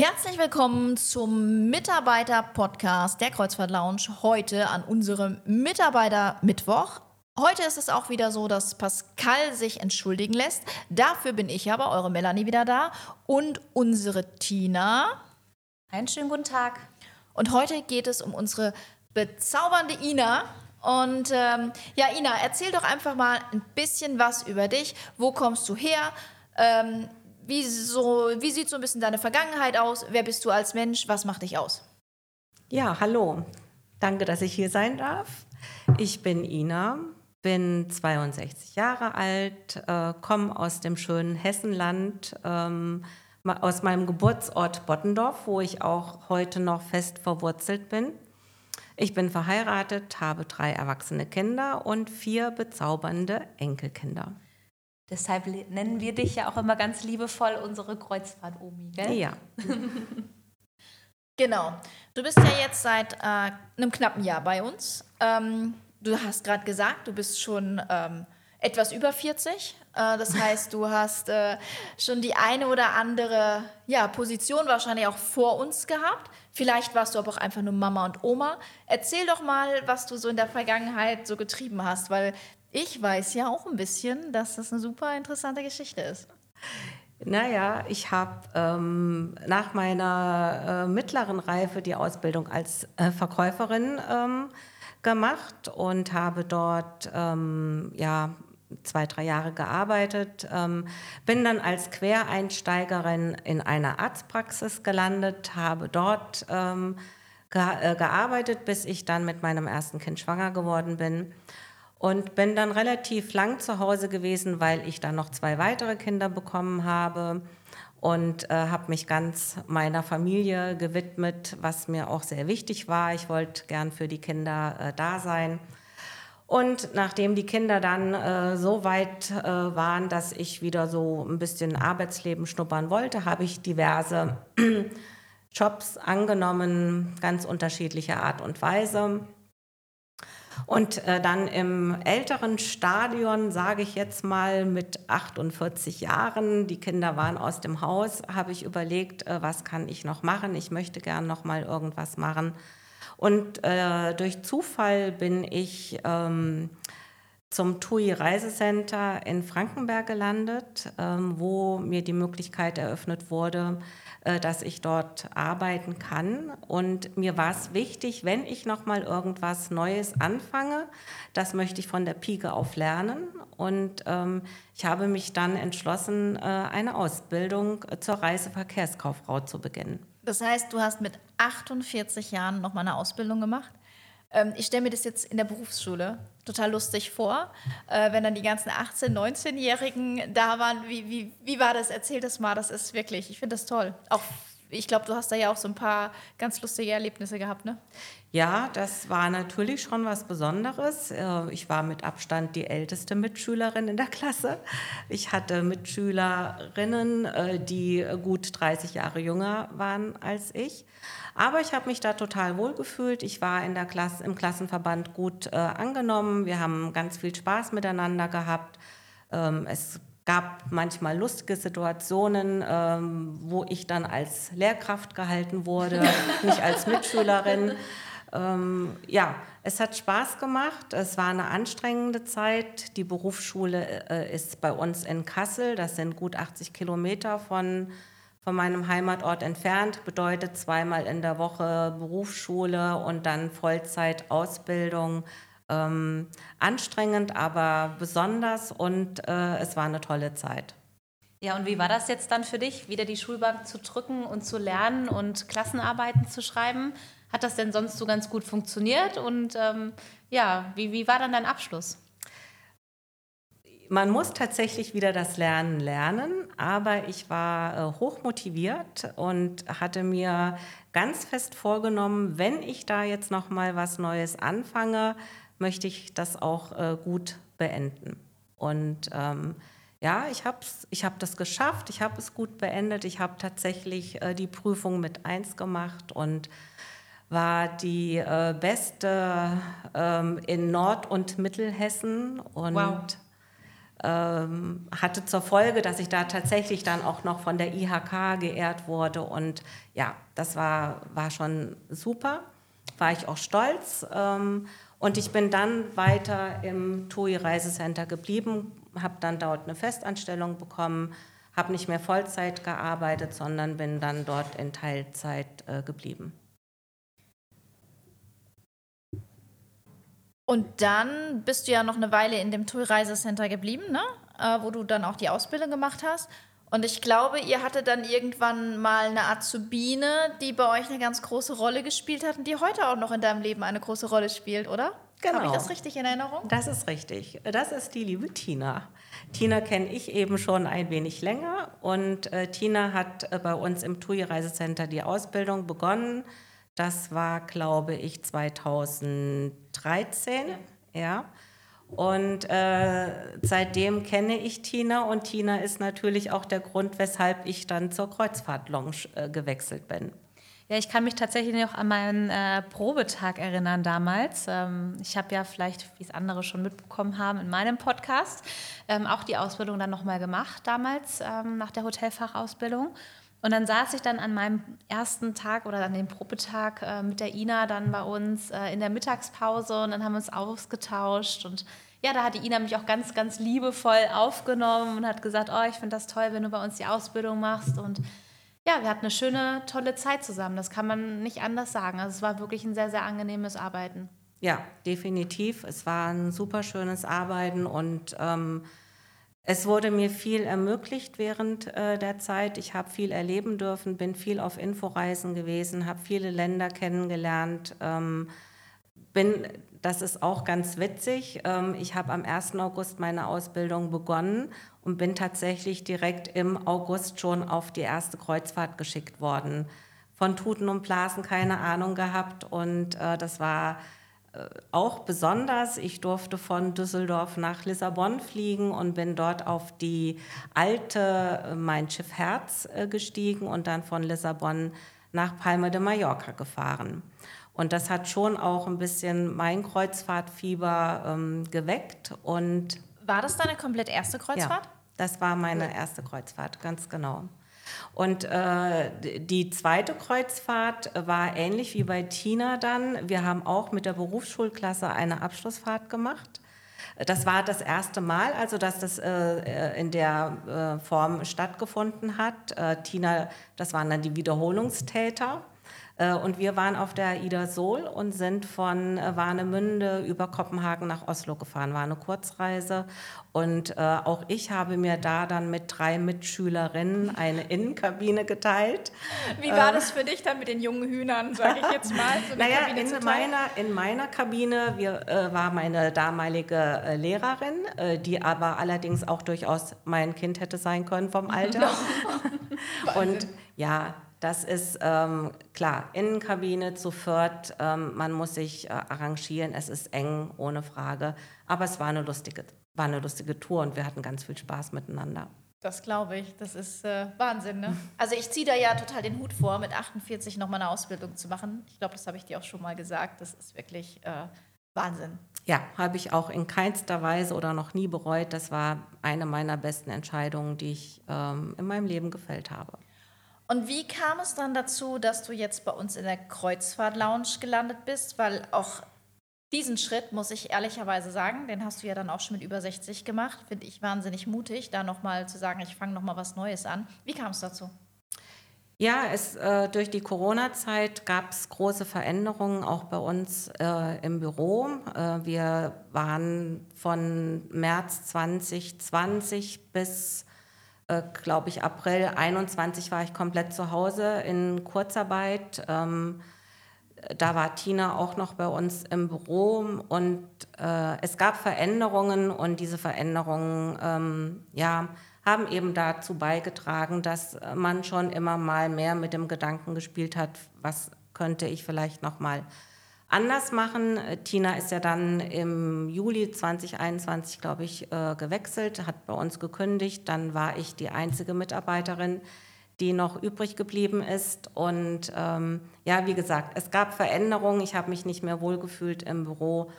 Herzlich willkommen zum Mitarbeiter-Podcast der Kreuzfahrt Lounge. Heute an unserem Mitarbeiter-Mittwoch. Heute ist es auch wieder so, dass Pascal sich entschuldigen lässt. Dafür bin ich aber, eure Melanie, wieder da und unsere Tina. Einen schönen guten Tag. Und heute geht es um unsere bezaubernde Ina. Und ähm, ja, Ina, erzähl doch einfach mal ein bisschen was über dich. Wo kommst du her? Ähm, wie, so, wie sieht so ein bisschen deine Vergangenheit aus? Wer bist du als Mensch? Was macht dich aus? Ja, hallo. Danke, dass ich hier sein darf. Ich bin Ina, bin 62 Jahre alt, äh, komme aus dem schönen Hessenland, ähm, aus meinem Geburtsort Bottendorf, wo ich auch heute noch fest verwurzelt bin. Ich bin verheiratet, habe drei erwachsene Kinder und vier bezaubernde Enkelkinder. Deshalb nennen wir dich ja auch immer ganz liebevoll unsere Kreuzfahrt-Omi, gell? Ja. genau. Du bist ja jetzt seit äh, einem knappen Jahr bei uns. Ähm, du hast gerade gesagt, du bist schon ähm, etwas über 40. Äh, das heißt, du hast äh, schon die eine oder andere ja, Position wahrscheinlich auch vor uns gehabt. Vielleicht warst du aber auch einfach nur Mama und Oma. Erzähl doch mal, was du so in der Vergangenheit so getrieben hast, weil ich weiß ja auch ein bisschen, dass das eine super interessante Geschichte ist. Naja, ich habe ähm, nach meiner äh, mittleren Reife die Ausbildung als äh, Verkäuferin ähm, gemacht und habe dort ähm, ja, zwei, drei Jahre gearbeitet. Ähm, bin dann als Quereinsteigerin in einer Arztpraxis gelandet, habe dort ähm, ge äh, gearbeitet, bis ich dann mit meinem ersten Kind schwanger geworden bin und bin dann relativ lang zu Hause gewesen, weil ich dann noch zwei weitere Kinder bekommen habe und äh, habe mich ganz meiner Familie gewidmet, was mir auch sehr wichtig war. Ich wollte gern für die Kinder äh, da sein. Und nachdem die Kinder dann äh, so weit äh, waren, dass ich wieder so ein bisschen Arbeitsleben schnuppern wollte, habe ich diverse Jobs angenommen, ganz unterschiedlicher Art und Weise. Und äh, dann im älteren Stadion, sage ich jetzt mal mit 48 Jahren, die Kinder waren aus dem Haus, habe ich überlegt, äh, was kann ich noch machen? Ich möchte gern noch mal irgendwas machen. Und äh, durch Zufall bin ich ähm, zum TUI Reisecenter in Frankenberg gelandet, ähm, wo mir die Möglichkeit eröffnet wurde, äh, dass ich dort arbeiten kann. Und mir war es wichtig, wenn ich noch mal irgendwas Neues anfange, das möchte ich von der Pike auf lernen. Und ähm, ich habe mich dann entschlossen, äh, eine Ausbildung zur Reiseverkehrskauffrau zu beginnen. Das heißt, du hast mit 48 Jahren noch mal eine Ausbildung gemacht? Ähm, ich stelle mir das jetzt in der Berufsschule total lustig vor, äh, wenn dann die ganzen 18-, 19-Jährigen da waren. Wie, wie, wie war das? Erzähl das mal, das ist wirklich, ich finde das toll. Auch, ich glaube, du hast da ja auch so ein paar ganz lustige Erlebnisse gehabt, ne? Ja, das war natürlich schon was Besonderes. Äh, ich war mit Abstand die älteste Mitschülerin in der Klasse. Ich hatte Mitschülerinnen, äh, die gut 30 Jahre jünger waren als ich. Aber ich habe mich da total wohl gefühlt. Ich war in der Klasse, im Klassenverband gut äh, angenommen. Wir haben ganz viel Spaß miteinander gehabt. Ähm, es gab manchmal lustige Situationen, ähm, wo ich dann als Lehrkraft gehalten wurde, nicht als Mitschülerin. Ähm, ja, es hat Spaß gemacht. Es war eine anstrengende Zeit. Die Berufsschule äh, ist bei uns in Kassel. Das sind gut 80 Kilometer von von meinem Heimatort entfernt, bedeutet zweimal in der Woche Berufsschule und dann Vollzeitausbildung. Ähm, anstrengend, aber besonders und äh, es war eine tolle Zeit. Ja, und wie war das jetzt dann für dich, wieder die Schulbank zu drücken und zu lernen und Klassenarbeiten zu schreiben? Hat das denn sonst so ganz gut funktioniert? Und ähm, ja, wie, wie war dann dein Abschluss? Man muss tatsächlich wieder das Lernen lernen, aber ich war äh, hochmotiviert und hatte mir ganz fest vorgenommen, wenn ich da jetzt noch mal was Neues anfange, möchte ich das auch äh, gut beenden. Und ähm, ja, ich habe ich hab das geschafft, ich habe es gut beendet, ich habe tatsächlich äh, die Prüfung mit eins gemacht und war die äh, beste ähm, in Nord- und Mittelhessen und wow ähm, hatte zur Folge, dass ich da tatsächlich dann auch noch von der IHK geehrt wurde. Und ja, das war, war schon super, war ich auch stolz. Ähm, und ich bin dann weiter im TUI Reisecenter geblieben, habe dann dort eine Festanstellung bekommen, habe nicht mehr Vollzeit gearbeitet, sondern bin dann dort in Teilzeit äh, geblieben. Und dann bist du ja noch eine Weile in dem TUI Reisecenter geblieben, ne? Äh, wo du dann auch die Ausbildung gemacht hast. Und ich glaube, ihr hattet dann irgendwann mal eine Azubine, die bei euch eine ganz große Rolle gespielt hat und die heute auch noch in deinem Leben eine große Rolle spielt, oder? Genau. Habe ich das richtig in Erinnerung? Das ist richtig. Das ist die liebe Tina. Tina kenne ich eben schon ein wenig länger und äh, Tina hat äh, bei uns im TUI Reisecenter die Ausbildung begonnen das war, glaube ich, 2013. Ja. ja. Und äh, seitdem kenne ich Tina und Tina ist natürlich auch der Grund, weshalb ich dann zur Kreuzfahrt-Lounge äh, gewechselt bin. Ja, ich kann mich tatsächlich noch an meinen äh, Probetag erinnern damals. Ähm, ich habe ja vielleicht, wie es andere schon mitbekommen haben, in meinem Podcast ähm, auch die Ausbildung dann nochmal gemacht damals ähm, nach der Hotelfachausbildung. Und dann saß ich dann an meinem ersten Tag oder an dem Probetag äh, mit der Ina dann bei uns äh, in der Mittagspause und dann haben wir uns ausgetauscht und ja, da hat die Ina mich auch ganz, ganz liebevoll aufgenommen und hat gesagt, oh, ich finde das toll, wenn du bei uns die Ausbildung machst und ja, wir hatten eine schöne, tolle Zeit zusammen. Das kann man nicht anders sagen. Also es war wirklich ein sehr, sehr angenehmes Arbeiten. Ja, definitiv. Es war ein super schönes Arbeiten und ähm, es wurde mir viel ermöglicht während äh, der Zeit. Ich habe viel erleben dürfen, bin viel auf Inforeisen gewesen, habe viele Länder kennengelernt. Ähm, bin, das ist auch ganz witzig. Ähm, ich habe am 1. August meine Ausbildung begonnen und bin tatsächlich direkt im August schon auf die erste Kreuzfahrt geschickt worden. Von Tuten und Blasen keine Ahnung gehabt und äh, das war auch besonders. Ich durfte von Düsseldorf nach Lissabon fliegen und bin dort auf die alte äh, Mein Schiff Herz äh, gestiegen und dann von Lissabon nach Palma de Mallorca gefahren. Und das hat schon auch ein bisschen mein Kreuzfahrtfieber ähm, geweckt. Und war das deine komplett erste Kreuzfahrt? Ja, das war meine erste Kreuzfahrt, ganz genau. Und äh, die zweite Kreuzfahrt war ähnlich wie bei Tina dann. Wir haben auch mit der Berufsschulklasse eine Abschlussfahrt gemacht. Das war das erste Mal, also dass das äh, in der äh, Form stattgefunden hat. Äh, Tina, das waren dann die Wiederholungstäter. Äh, und wir waren auf der Ida Sol und sind von äh, Warnemünde über Kopenhagen nach Oslo gefahren. War eine Kurzreise. Und äh, auch ich habe mir da dann mit drei Mitschülerinnen eine Innenkabine geteilt. Wie war das für dich dann mit den jungen Hühnern, sage ich jetzt mal? So naja, in meiner, in meiner Kabine wir, äh, war meine damalige Lehrerin, die aber allerdings auch durchaus mein Kind hätte sein können vom Alter. und ja, das ist ähm, klar, Innenkabine zu viert, ähm, man muss sich äh, arrangieren, es ist eng, ohne Frage. Aber es war eine, lustige, war eine lustige Tour und wir hatten ganz viel Spaß miteinander. Das glaube ich, das ist äh, Wahnsinn. Ne? Also ich ziehe da ja total den Hut vor, mit 48 nochmal eine Ausbildung zu machen. Ich glaube, das habe ich dir auch schon mal gesagt. Das ist wirklich äh, Wahnsinn. Ja, habe ich auch in keinster Weise oder noch nie bereut. Das war eine meiner besten Entscheidungen, die ich ähm, in meinem Leben gefällt habe. Und wie kam es dann dazu, dass du jetzt bei uns in der Kreuzfahrt-Lounge gelandet bist? Weil auch diesen Schritt, muss ich ehrlicherweise sagen, den hast du ja dann auch schon mit über 60 gemacht. Finde ich wahnsinnig mutig, da nochmal zu sagen, ich fange nochmal was Neues an. Wie kam es dazu? Ja, es, äh, durch die Corona-Zeit gab es große Veränderungen auch bei uns äh, im Büro. Äh, wir waren von März 2020 bis äh, glaube ich, April 21 war ich komplett zu Hause in Kurzarbeit. Ähm, da war Tina auch noch bei uns im Büro und äh, es gab Veränderungen und diese Veränderungen ähm, ja, haben eben dazu beigetragen, dass man schon immer mal mehr mit dem Gedanken gespielt hat, was könnte ich vielleicht noch mal anders machen. Tina ist ja dann im Juli 2021, glaube ich, äh, gewechselt, hat bei uns gekündigt. Dann war ich die einzige Mitarbeiterin, die noch übrig geblieben ist. Und ähm, ja, wie gesagt, es gab Veränderungen. Ich habe mich nicht mehr wohlgefühlt im Büro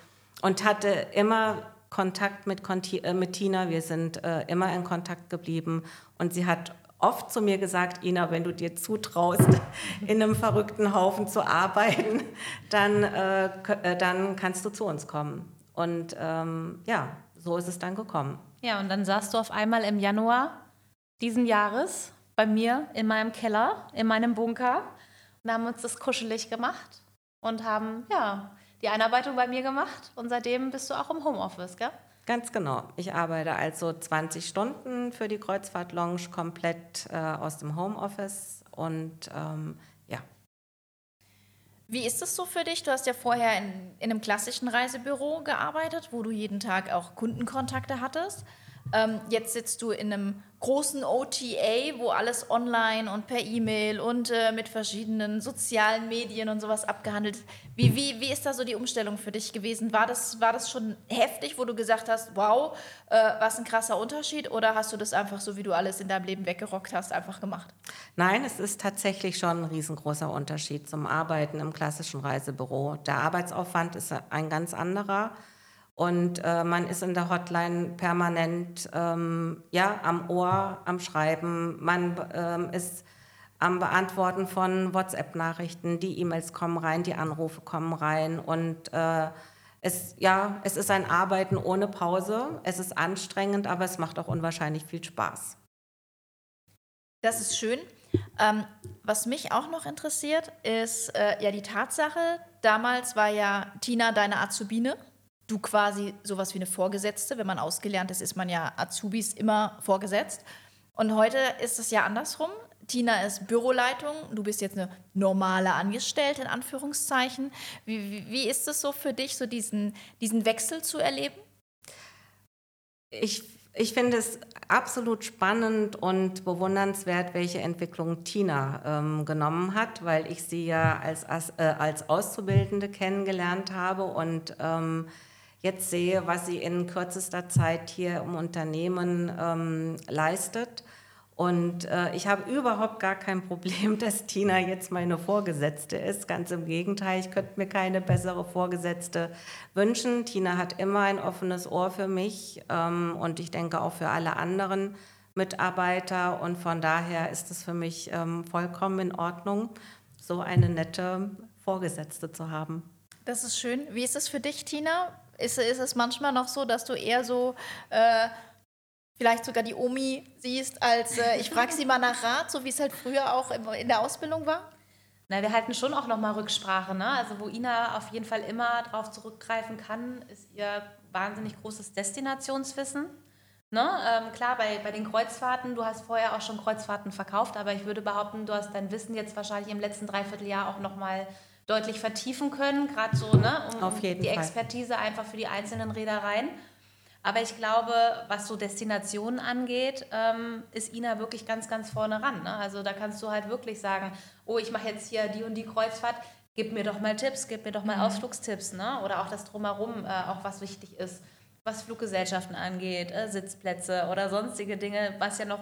und hatte immer Kontakt mit, Conti äh, mit Tina, wir sind äh, immer in Kontakt geblieben und sie hat oft zu mir gesagt, Ina, wenn du dir zutraust, in einem verrückten Haufen zu arbeiten, dann, äh, äh, dann kannst du zu uns kommen. Und ähm, ja, so ist es dann gekommen. Ja, und dann saßt du auf einmal im Januar diesen Jahres bei mir in meinem Keller, in meinem Bunker und haben uns das kuschelig gemacht und haben ja die Einarbeitung bei mir gemacht und seitdem bist du auch im Homeoffice, gell? Ganz genau. Ich arbeite also 20 Stunden für die Kreuzfahrt Lounge komplett äh, aus dem Homeoffice und ähm, ja. Wie ist es so für dich? Du hast ja vorher in, in einem klassischen Reisebüro gearbeitet, wo du jeden Tag auch Kundenkontakte hattest. Ähm, jetzt sitzt du in einem großen OTA, wo alles online und per E-Mail und äh, mit verschiedenen sozialen Medien und sowas abgehandelt ist. Wie, wie, wie ist da so die Umstellung für dich gewesen? War das, war das schon heftig, wo du gesagt hast, wow, äh, was ein krasser Unterschied? Oder hast du das einfach so, wie du alles in deinem Leben weggerockt hast, einfach gemacht? Nein, es ist tatsächlich schon ein riesengroßer Unterschied zum Arbeiten im klassischen Reisebüro. Der Arbeitsaufwand ist ein ganz anderer. Und äh, man ist in der Hotline permanent ähm, ja, am Ohr, am Schreiben. Man ähm, ist am Beantworten von WhatsApp-Nachrichten. Die E-Mails kommen rein, die Anrufe kommen rein. Und äh, es, ja, es ist ein Arbeiten ohne Pause. Es ist anstrengend, aber es macht auch unwahrscheinlich viel Spaß. Das ist schön. Ähm, was mich auch noch interessiert, ist äh, ja die Tatsache, damals war ja Tina deine Azubine du quasi sowas wie eine Vorgesetzte. Wenn man ausgelernt ist, ist man ja Azubis immer vorgesetzt. Und heute ist es ja andersrum. Tina ist Büroleitung, du bist jetzt eine normale Angestellte in Anführungszeichen. Wie, wie, ist es so für dich, so diesen, diesen Wechsel zu erleben? Ich, ich finde es absolut spannend und bewundernswert, welche Entwicklung Tina ähm, genommen hat, weil ich sie ja als, als, äh, als Auszubildende kennengelernt habe und ähm, jetzt sehe, was sie in kürzester Zeit hier im Unternehmen ähm, leistet. Und äh, ich habe überhaupt gar kein Problem, dass Tina jetzt meine Vorgesetzte ist. Ganz im Gegenteil, ich könnte mir keine bessere Vorgesetzte wünschen. Tina hat immer ein offenes Ohr für mich ähm, und ich denke auch für alle anderen Mitarbeiter. Und von daher ist es für mich ähm, vollkommen in Ordnung, so eine nette Vorgesetzte zu haben. Das ist schön. Wie ist es für dich, Tina? Ist, ist es manchmal noch so, dass du eher so äh, vielleicht sogar die Omi siehst, als äh, ich frage sie mal nach Rat, so wie es halt früher auch in der Ausbildung war? Na, wir halten schon auch nochmal Rücksprache. Ne? Also wo Ina auf jeden Fall immer darauf zurückgreifen kann, ist ihr wahnsinnig großes Destinationswissen. Ne? Ähm, klar, bei, bei den Kreuzfahrten, du hast vorher auch schon Kreuzfahrten verkauft, aber ich würde behaupten, du hast dein Wissen jetzt wahrscheinlich im letzten Dreivierteljahr auch nochmal deutlich vertiefen können, gerade so, ne, um, die Fall. Expertise einfach für die einzelnen Reedereien. Aber ich glaube, was so Destinationen angeht, ähm, ist Ina wirklich ganz, ganz vorne ran. Ne? Also da kannst du halt wirklich sagen, oh, ich mache jetzt hier die und die Kreuzfahrt, gib mir doch mal Tipps, gib mir doch mal mhm. Ausflugstipps. Ne? Oder auch das Drumherum, äh, auch was wichtig ist, was Fluggesellschaften angeht, äh, Sitzplätze oder sonstige Dinge, was ja noch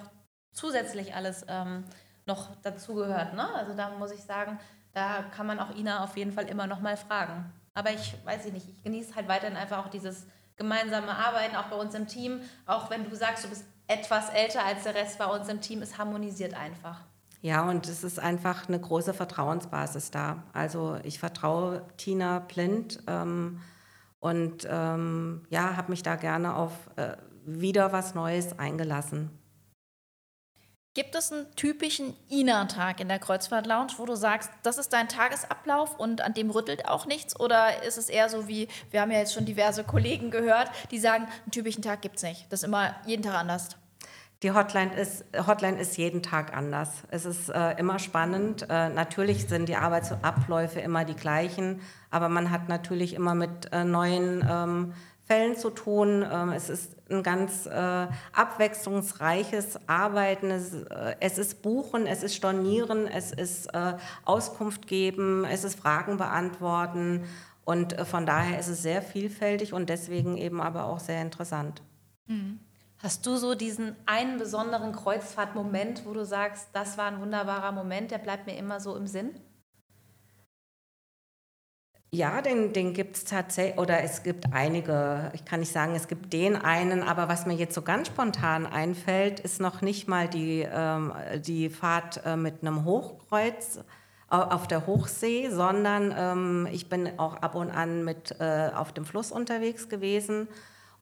zusätzlich alles ähm, noch dazugehört. Ne? Also da muss ich sagen, da kann man auch Ina auf jeden Fall immer noch mal fragen. Aber ich weiß nicht, ich genieße halt weiterhin einfach auch dieses gemeinsame Arbeiten, auch bei uns im Team. Auch wenn du sagst, du bist etwas älter als der Rest bei uns im Team, es harmonisiert einfach. Ja, und es ist einfach eine große Vertrauensbasis da. Also ich vertraue Tina blind ähm, und ähm, ja, habe mich da gerne auf äh, wieder was Neues eingelassen. Gibt es einen typischen Ina-Tag in der Kreuzfahrt-Lounge, wo du sagst, das ist dein Tagesablauf und an dem rüttelt auch nichts? Oder ist es eher so wie, wir haben ja jetzt schon diverse Kollegen gehört, die sagen, einen typischen Tag gibt es nicht. Das ist immer jeden Tag anders. Die Hotline ist, Hotline ist jeden Tag anders. Es ist äh, immer spannend. Äh, natürlich sind die Arbeitsabläufe immer die gleichen, aber man hat natürlich immer mit äh, neuen ähm, Fällen zu tun. Ähm, es ist ein ganz äh, abwechslungsreiches Arbeiten. Es, äh, es, ist Buchen, es ist Stornieren, es ist äh, Auskunft geben, es ist Fragen beantworten. Und äh, von daher ist es sehr vielfältig und deswegen eben aber auch sehr interessant. Mhm. Hast du so diesen einen besonderen Kreuzfahrtmoment, wo du sagst, das war ein wunderbarer Moment, der bleibt mir immer so im Sinn? Ja, den, den gibt es tatsächlich, oder es gibt einige, ich kann nicht sagen, es gibt den einen, aber was mir jetzt so ganz spontan einfällt, ist noch nicht mal die, ähm, die Fahrt äh, mit einem Hochkreuz auf der Hochsee, sondern ähm, ich bin auch ab und an mit äh, auf dem Fluss unterwegs gewesen.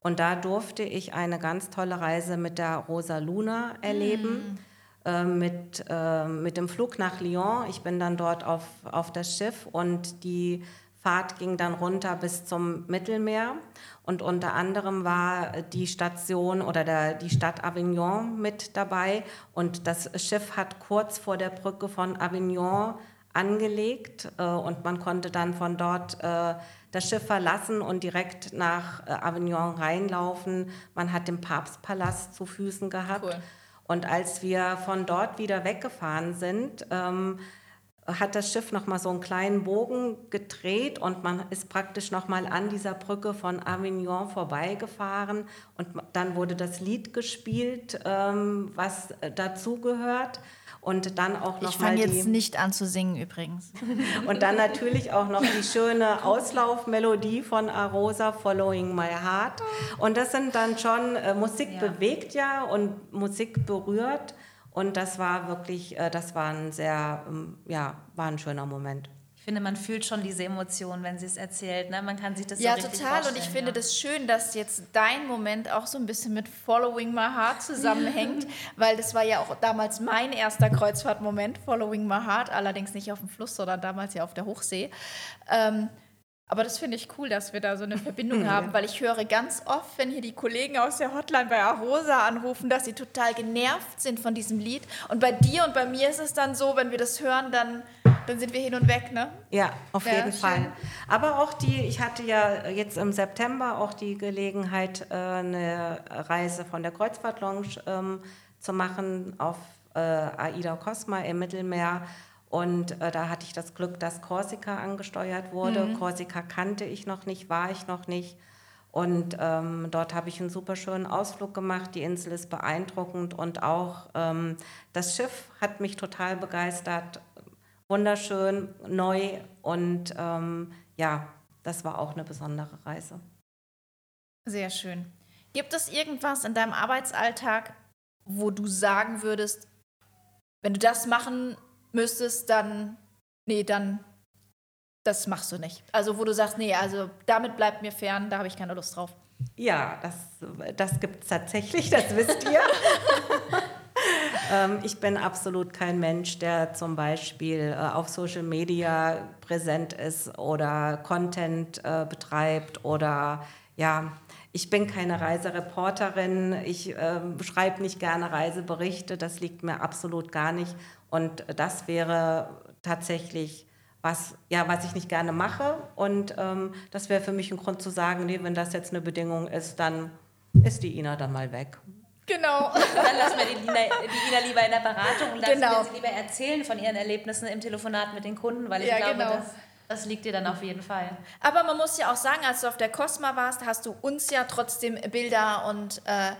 Und da durfte ich eine ganz tolle Reise mit der Rosa Luna erleben. Mm. Äh, mit, äh, mit dem Flug nach Lyon. Ich bin dann dort auf, auf das Schiff und die Fahrt ging dann runter bis zum Mittelmeer. Und unter anderem war die Station oder der, die Stadt Avignon mit dabei. Und das Schiff hat kurz vor der Brücke von Avignon angelegt äh, und man konnte dann von dort äh, das Schiff verlassen und direkt nach äh, Avignon reinlaufen. Man hat den Papstpalast zu Füßen gehabt. Cool. Und als wir von dort wieder weggefahren sind, ähm, hat das Schiff noch mal so einen kleinen Bogen gedreht und man ist praktisch noch mal an dieser Brücke von Avignon vorbeigefahren und dann wurde das Lied gespielt, ähm, was dazugehört und dann auch noch Ich fange jetzt nicht an zu singen übrigens. und dann natürlich auch noch die schöne Auslaufmelodie von Arosa Following My Heart und das sind dann schon äh, Musik ja. bewegt ja und Musik berührt und das war wirklich äh, das war ein sehr ähm, ja war ein schöner Moment finde, man fühlt schon diese Emotionen, wenn sie es erzählt. Ne? Man kann sich das ja, so richtig total. Und ich finde ja. das schön, dass jetzt dein Moment auch so ein bisschen mit Following My Heart zusammenhängt, weil das war ja auch damals mein erster Kreuzfahrtmoment, Following My Heart, allerdings nicht auf dem Fluss, sondern damals ja auf der Hochsee. Ähm, aber das finde ich cool, dass wir da so eine Verbindung haben, weil ich höre ganz oft, wenn hier die Kollegen aus der Hotline bei Arosa anrufen, dass sie total genervt sind von diesem Lied. Und bei dir und bei mir ist es dann so, wenn wir das hören, dann, dann sind wir hin und weg, ne? Ja, auf ja, jeden schön. Fall. Aber auch die, ich hatte ja jetzt im September auch die Gelegenheit, äh, eine Reise von der Kreuzfahrt-Lounge ähm, zu machen auf äh, Aida Cosma im Mittelmeer und äh, da hatte ich das Glück, dass Korsika angesteuert wurde. Mhm. Korsika kannte ich noch nicht, war ich noch nicht. Und ähm, dort habe ich einen super schönen Ausflug gemacht. Die Insel ist beeindruckend und auch ähm, das Schiff hat mich total begeistert. Wunderschön, neu und ähm, ja, das war auch eine besondere Reise. Sehr schön. Gibt es irgendwas in deinem Arbeitsalltag, wo du sagen würdest, wenn du das machen müsstest, dann, nee, dann, das machst du nicht. Also wo du sagst, nee, also damit bleibt mir fern, da habe ich keine Lust drauf. Ja, das, das gibt es tatsächlich, das wisst ihr. ähm, ich bin absolut kein Mensch, der zum Beispiel äh, auf Social Media präsent ist oder Content äh, betreibt oder ja, ich bin keine Reisereporterin, ich äh, schreibe nicht gerne Reiseberichte, das liegt mir absolut gar nicht. Und das wäre tatsächlich was, ja, was ich nicht gerne mache. Und ähm, das wäre für mich ein Grund zu sagen, nee, wenn das jetzt eine Bedingung ist, dann ist die Ina dann mal weg. Genau. Dann lassen wir die Ina, die Ina lieber in der Beratung und lassen genau. wir sie lieber erzählen von ihren Erlebnissen im Telefonat mit den Kunden, weil ich ja, glaube, genau. das, das liegt dir dann auf jeden Fall. Aber man muss ja auch sagen, als du auf der Cosma warst, hast du uns ja trotzdem Bilder und äh,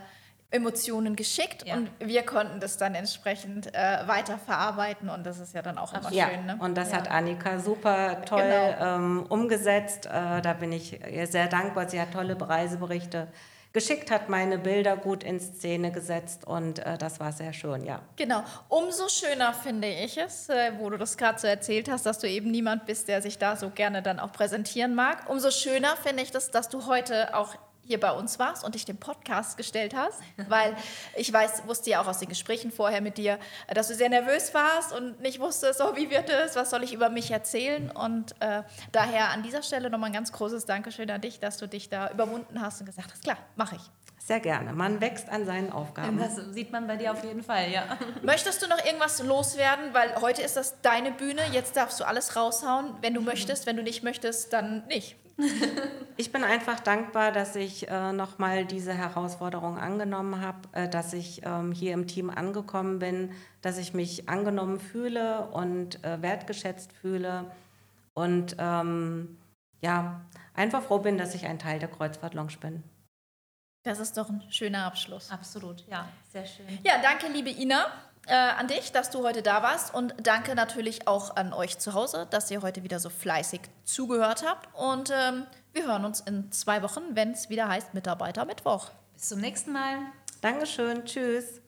Emotionen geschickt ja. und wir konnten das dann entsprechend äh, weiterverarbeiten und das ist ja dann auch immer ja. schön. Ne? Und das ja. hat Annika super toll genau. ähm, umgesetzt. Äh, da bin ich ihr sehr dankbar. Sie hat tolle Reiseberichte geschickt, hat meine Bilder gut in Szene gesetzt und äh, das war sehr schön, ja. Genau. Umso schöner finde ich es, äh, wo du das gerade so erzählt hast, dass du eben niemand bist, der sich da so gerne dann auch präsentieren mag. Umso schöner finde ich das, dass du heute auch hier bei uns warst und dich dem Podcast gestellt hast, weil ich weiß, wusste ja auch aus den Gesprächen vorher mit dir, dass du sehr nervös warst und nicht wusstest, oh, wie wird es, was soll ich über mich erzählen und äh, daher an dieser Stelle nochmal ein ganz großes Dankeschön an dich, dass du dich da überwunden hast und gesagt hast, klar, mache ich. Sehr gerne. Man wächst an seinen Aufgaben. Das sieht man bei dir auf jeden Fall, ja. Möchtest du noch irgendwas loswerden? Weil heute ist das deine Bühne. Jetzt darfst du alles raushauen, wenn du möchtest. Wenn du nicht möchtest, dann nicht. Ich bin einfach dankbar, dass ich äh, nochmal diese Herausforderung angenommen habe, äh, dass ich ähm, hier im Team angekommen bin, dass ich mich angenommen fühle und äh, wertgeschätzt fühle und ähm, ja, einfach froh bin, dass ich ein Teil der Kreuzfahrt Lounge bin. Das ist doch ein schöner Abschluss. Absolut, ja, sehr schön. Ja, danke, liebe Ina. Äh, an dich, dass du heute da warst und danke natürlich auch an euch zu Hause, dass ihr heute wieder so fleißig zugehört habt. Und ähm, wir hören uns in zwei Wochen, wenn es wieder heißt Mitarbeiter Mittwoch. Bis zum nächsten Mal. Dankeschön. Tschüss.